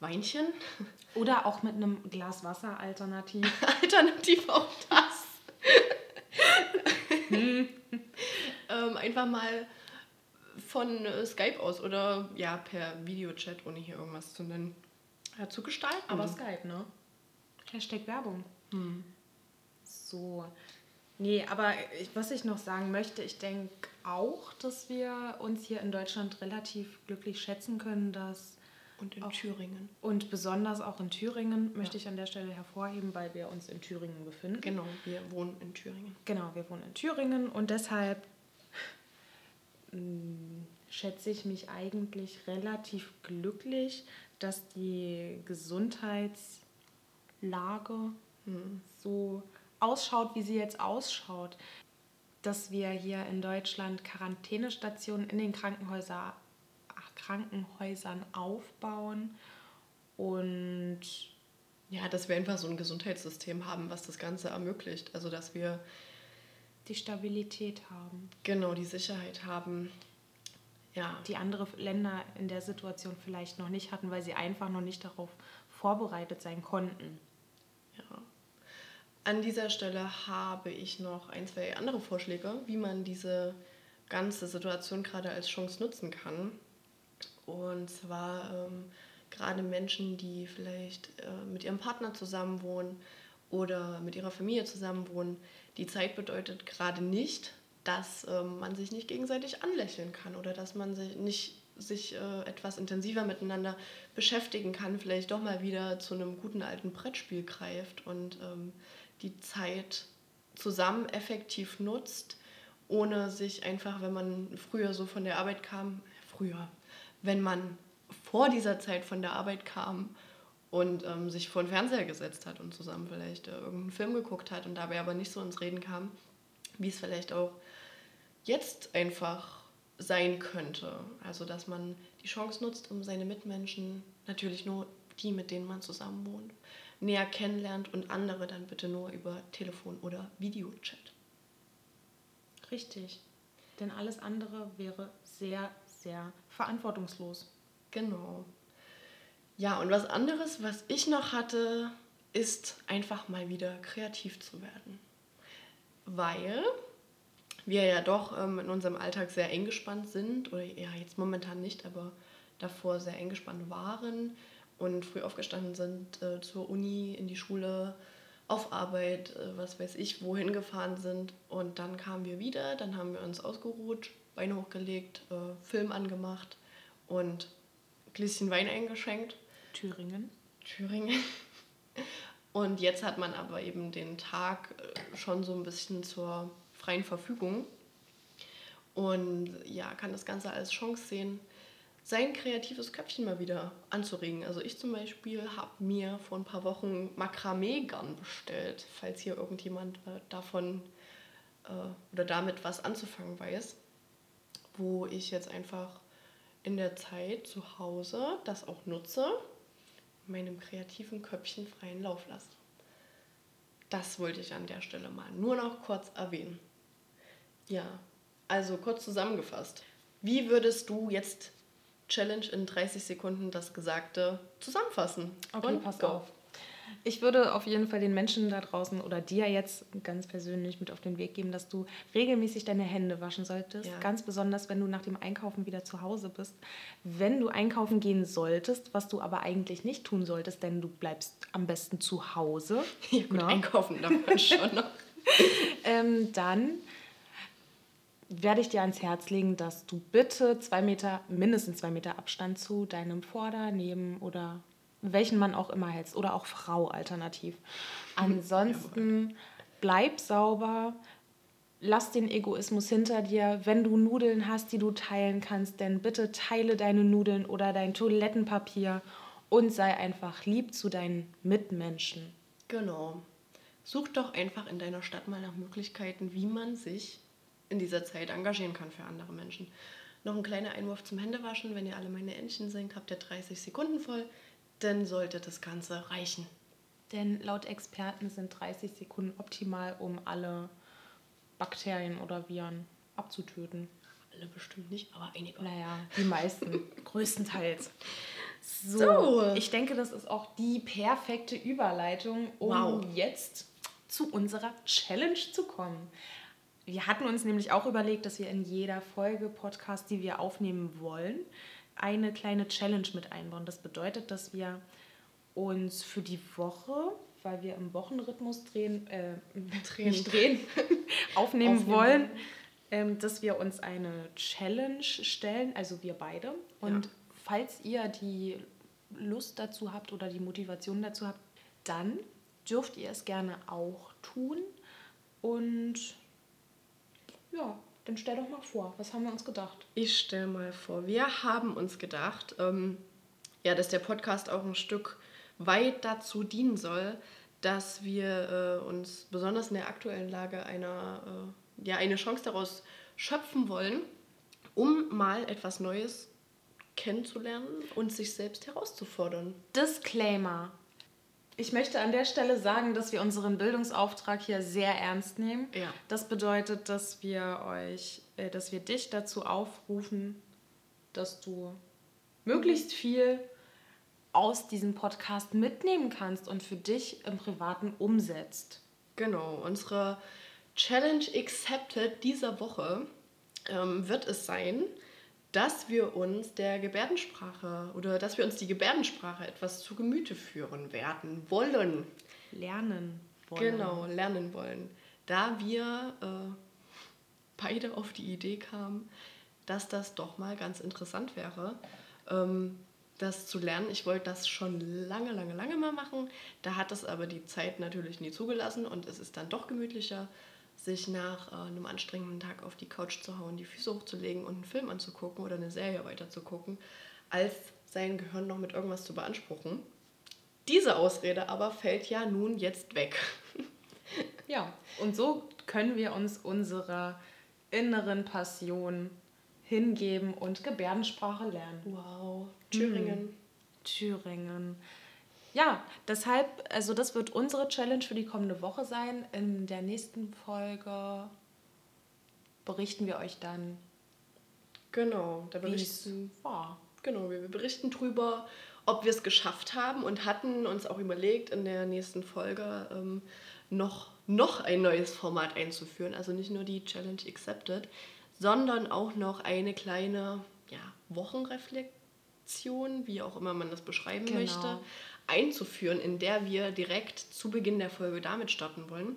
Weinchen. Oder auch mit einem Glas Wasser alternativ. alternativ auch das. hm. ähm, einfach mal von äh, Skype aus oder ja per Videochat, ohne hier irgendwas zu nennen, ja, zu gestalten. Aber Skype, ne? Hashtag Werbung. Hm. So. Nee, aber ich, was ich noch sagen möchte, ich denke auch, dass wir uns hier in Deutschland relativ glücklich schätzen können, dass. Und in auch, Thüringen. Und besonders auch in Thüringen möchte ja. ich an der Stelle hervorheben, weil wir uns in Thüringen befinden. Genau, wir wohnen in Thüringen. Genau, wir wohnen in Thüringen und deshalb hm, schätze ich mich eigentlich relativ glücklich, dass die Gesundheitslage hm. so ausschaut, wie sie jetzt ausschaut. Dass wir hier in Deutschland Quarantänestationen in den Krankenhäuser, Krankenhäusern aufbauen und ja, dass wir einfach so ein Gesundheitssystem haben, was das Ganze ermöglicht. Also dass wir die Stabilität haben. Genau, die Sicherheit haben. Ja. Die andere Länder in der Situation vielleicht noch nicht hatten, weil sie einfach noch nicht darauf vorbereitet sein konnten. Ja. An dieser Stelle habe ich noch ein, zwei andere Vorschläge, wie man diese ganze Situation gerade als Chance nutzen kann. Und zwar ähm, gerade Menschen, die vielleicht äh, mit ihrem Partner zusammenwohnen oder mit ihrer Familie zusammenwohnen, die Zeit bedeutet gerade nicht, dass ähm, man sich nicht gegenseitig anlächeln kann oder dass man sich nicht sich äh, etwas intensiver miteinander beschäftigen kann, vielleicht doch mal wieder zu einem guten alten Brettspiel greift und ähm, die Zeit zusammen effektiv nutzt, ohne sich einfach, wenn man früher so von der Arbeit kam, früher, wenn man vor dieser Zeit von der Arbeit kam und ähm, sich vor den Fernseher gesetzt hat und zusammen vielleicht äh, irgendeinen Film geguckt hat und dabei aber nicht so ins Reden kam, wie es vielleicht auch jetzt einfach sein könnte. Also dass man die Chance nutzt, um seine Mitmenschen, natürlich nur die, mit denen man zusammen wohnt, näher kennenlernt und andere dann bitte nur über Telefon oder Videochat. Richtig. Denn alles andere wäre sehr, sehr verantwortungslos. Genau. Ja, und was anderes, was ich noch hatte, ist einfach mal wieder kreativ zu werden. Weil wir ja doch ähm, in unserem Alltag sehr eng gespannt sind, oder ja, jetzt momentan nicht, aber davor sehr eng gespannt waren und früh aufgestanden sind, äh, zur Uni, in die Schule, auf Arbeit, äh, was weiß ich, wohin gefahren sind. Und dann kamen wir wieder, dann haben wir uns ausgeruht, Beine hochgelegt, äh, Film angemacht und Gläschen Wein eingeschenkt Thüringen. Thüringen. Und jetzt hat man aber eben den Tag äh, schon so ein bisschen zur freien Verfügung und ja, kann das Ganze als Chance sehen, sein kreatives Köpfchen mal wieder anzuregen. Also ich zum Beispiel habe mir vor ein paar Wochen Makramee-Garn bestellt, falls hier irgendjemand äh, davon äh, oder damit was anzufangen weiß, wo ich jetzt einfach in der Zeit zu Hause das auch nutze meinem kreativen Köpfchen freien Lauf lasse. Das wollte ich an der Stelle mal nur noch kurz erwähnen. Ja, also kurz zusammengefasst. Wie würdest du jetzt Challenge in 30 Sekunden das Gesagte zusammenfassen? Okay, Und pass go. auf. Ich würde auf jeden Fall den Menschen da draußen oder dir jetzt ganz persönlich mit auf den Weg geben, dass du regelmäßig deine Hände waschen solltest. Ja. Ganz besonders, wenn du nach dem Einkaufen wieder zu Hause bist. Wenn du einkaufen gehen solltest, was du aber eigentlich nicht tun solltest, denn du bleibst am besten zu Hause. Ja, gut, ne? einkaufen darf man schon noch. ähm, dann werde ich dir ans Herz legen, dass du bitte zwei Meter, mindestens zwei Meter Abstand zu deinem Vorder-, Neben- oder welchen Mann auch immer hältst oder auch Frau alternativ. Ansonsten bleib sauber, lass den Egoismus hinter dir. Wenn du Nudeln hast, die du teilen kannst, dann bitte teile deine Nudeln oder dein Toilettenpapier und sei einfach lieb zu deinen Mitmenschen. Genau. Such doch einfach in deiner Stadt mal nach Möglichkeiten, wie man sich in dieser Zeit engagieren kann für andere Menschen. Noch ein kleiner Einwurf zum Händewaschen. Wenn ihr alle meine Entchen singt, habt ihr 30 Sekunden voll dann sollte das Ganze reichen. Denn laut Experten sind 30 Sekunden optimal, um alle Bakterien oder Viren abzutöten. Alle bestimmt nicht, aber einige. Naja, die meisten, größtenteils. So, So. ich denke, das ist auch die perfekte Überleitung, um Wow. jetzt zu unserer Challenge zu kommen. Wir hatten uns nämlich auch überlegt, dass wir in jeder Folge Podcast, die wir aufnehmen wollen, eine kleine Challenge mit einbauen. Das bedeutet, dass wir uns für die Woche, weil wir im Wochenrhythmus drehen, äh, Drehen. nicht drehen, aufnehmen, Aufnehmen wollen, wollen. ähm, dass wir uns eine Challenge stellen, also wir beide. Und Ja. falls ihr die Lust dazu habt oder die Motivation dazu habt, dann dürft ihr es gerne auch tun. Und ja, dann stell doch mal vor, was haben wir uns gedacht? Ich stelle mal vor, wir haben uns gedacht, ähm, ja, dass der Podcast auch ein Stück weit dazu dienen soll, dass wir äh, uns besonders in der aktuellen Lage einer, äh, ja, eine Chance daraus schöpfen wollen, um mal etwas Neues kennenzulernen und sich selbst herauszufordern. Disclaimer. Ich möchte an der Stelle sagen, dass wir unseren Bildungsauftrag hier sehr ernst nehmen. Ja. Das bedeutet, dass wir euch, äh, dass wir dich dazu aufrufen, dass du möglichst viel aus diesem Podcast mitnehmen kannst und für dich im Privaten umsetzt. Genau, unsere Challenge Accepted dieser Woche ähm, wird es sein, dass wir uns der Gebärdensprache oder dass wir uns die Gebärdensprache etwas zu Gemüte führen werden wollen. Lernen wollen. Genau, lernen wollen. Da wir äh, beide auf die Idee kamen, dass das doch mal ganz interessant wäre, ähm, das zu lernen. Ich wollte das schon lange, lange, lange mal machen. Da hat es aber die Zeit natürlich nie zugelassen und es ist dann doch gemütlicher, sich nach äh, einem anstrengenden Tag auf die Couch zu hauen, die Füße hochzulegen und einen Film anzugucken oder eine Serie weiterzugucken, als sein Gehirn noch mit irgendwas zu beanspruchen. Diese Ausrede aber fällt ja nun jetzt weg. Ja, und so können wir uns unserer inneren Passion hingeben und Gebärdensprache lernen. Wow, Thüringen. Thüringen. Ja, deshalb, also das wird unsere Challenge für die kommende Woche sein. In der nächsten Folge berichten wir euch dann, Genau, da berichten, war. genau, wir wir berichten drüber, ob wir es geschafft haben und hatten uns auch überlegt, in der nächsten Folge ähm, noch, noch ein neues Format einzuführen. Also nicht nur die Challenge Accepted, sondern auch noch eine kleine ja, Wochenreflexion, wie auch immer man das beschreiben Genau. möchte, einzuführen, in der wir direkt zu Beginn der Folge damit starten wollen,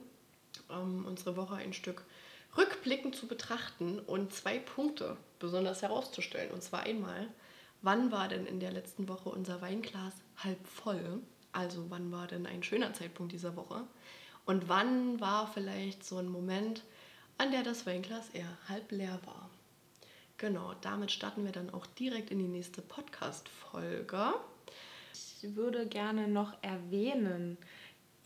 ähm, unsere Woche ein Stück rückblickend zu betrachten und zwei Punkte besonders herauszustellen. Und zwar einmal, wann war denn in der letzten Woche unser Weinglas halb voll? Also wann war denn ein schöner Zeitpunkt dieser Woche? Und wann war vielleicht so ein Moment, an der das Weinglas eher halb leer war? Genau, damit starten wir dann auch direkt in die nächste Podcast-Folge. Ich würde gerne noch erwähnen,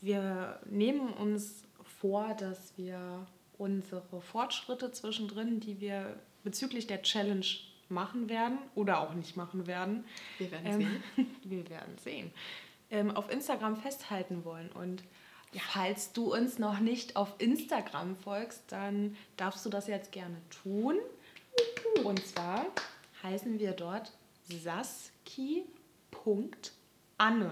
wir nehmen uns vor, dass wir unsere Fortschritte zwischendrin, die wir bezüglich der Challenge machen werden oder auch nicht machen werden, Wir werden ähm, sehen. wir werden sehen, ähm, auf Instagram festhalten wollen. Und falls du uns noch nicht auf Instagram folgst, dann darfst du das jetzt gerne tun. Und zwar heißen wir dort saski.anne.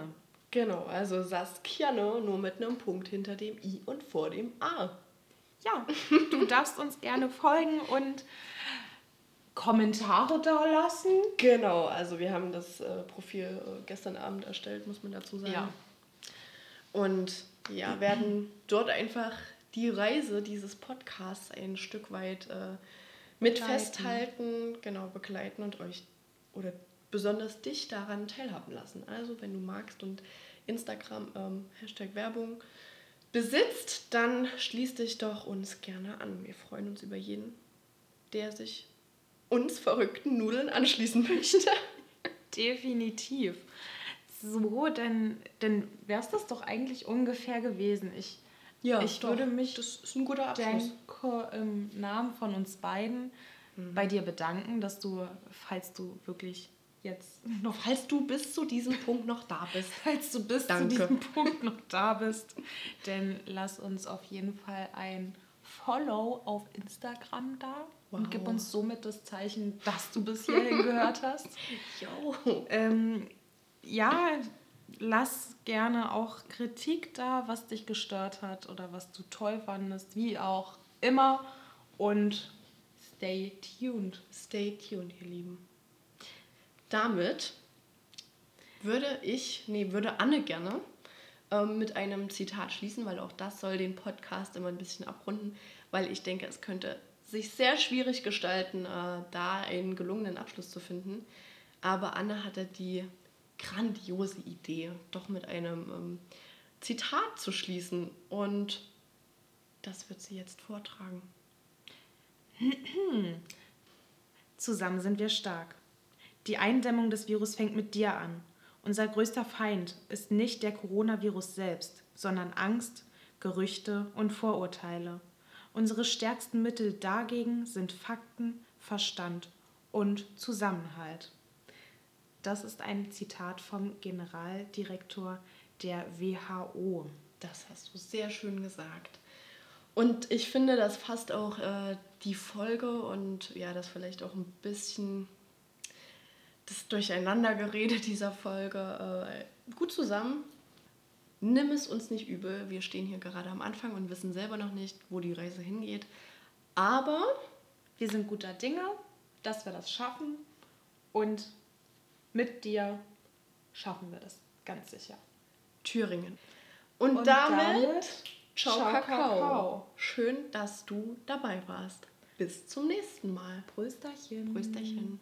Genau, also Saskiane nur mit einem Punkt hinter dem I und vor dem A. Ja, du darfst uns gerne folgen und Kommentare da lassen. Genau, also wir haben das äh, Profil äh, gestern Abend erstellt, muss man dazu sagen. Ja. Und ja, werden dort einfach die Reise dieses Podcasts ein Stück weit äh, mit Begleiten. festhalten, genau begleiten und euch oder besonders dich daran teilhaben lassen. Also wenn du magst und Instagram ähm, Hashtag Werbung besitzt, dann schließ dich doch uns gerne an. Wir freuen uns über jeden, der sich uns verrückten Nudeln anschließen möchte. Definitiv. So, dann, dann wäre es das doch eigentlich ungefähr gewesen. Ich, ich doch. würde mich Das ist ein guter Abschluss. denke, im Namen von uns beiden bei dir bedanken, dass du, falls du wirklich jetzt noch. Falls du bis zu diesem Punkt noch da bist. Falls du bis Danke. zu diesem Punkt noch da bist. Denn lass uns auf jeden Fall ein Follow auf Instagram da wow. und gib uns somit das Zeichen, dass du bis hierhin gehört hast. Jo. Ähm, ja, lass gerne auch Kritik da, was dich gestört hat oder was du toll fandest, wie auch immer. Und stay tuned. Stay tuned, ihr Lieben. Damit würde ich, nee, würde Anne gerne ähm, mit einem Zitat schließen, weil auch das soll den Podcast immer ein bisschen abrunden, weil ich denke, es könnte sich sehr schwierig gestalten, äh, da einen gelungenen Abschluss zu finden. Aber Anne hatte die grandiose Idee, doch mit einem ähm, Zitat zu schließen. Und das wird sie jetzt vortragen. Zusammen sind wir stark. Die Eindämmung des Virus fängt mit dir an. Unser größter Feind ist nicht der Coronavirus selbst, sondern Angst, Gerüchte und Vorurteile. Unsere stärksten Mittel dagegen sind Fakten, Verstand und Zusammenhalt. Das ist ein Zitat vom Generaldirektor der WHO. Das hast du sehr schön gesagt. Und ich finde, das fasst auch äh, die Folge und ja, das vielleicht auch ein bisschen das Durcheinandergerede dieser Folge äh, gut zusammen. Nimm es uns nicht übel. Wir stehen hier gerade am Anfang und wissen selber noch nicht, wo die Reise hingeht. Aber wir sind guter Dinge, dass wir das schaffen. Und mit dir schaffen wir das ganz sicher. Thüringen. Und, und damit, damit ciao, ciao Kakao. Kakao. Schön, dass du dabei warst. Bis zum nächsten Mal. Prösterchen. Prösterchen.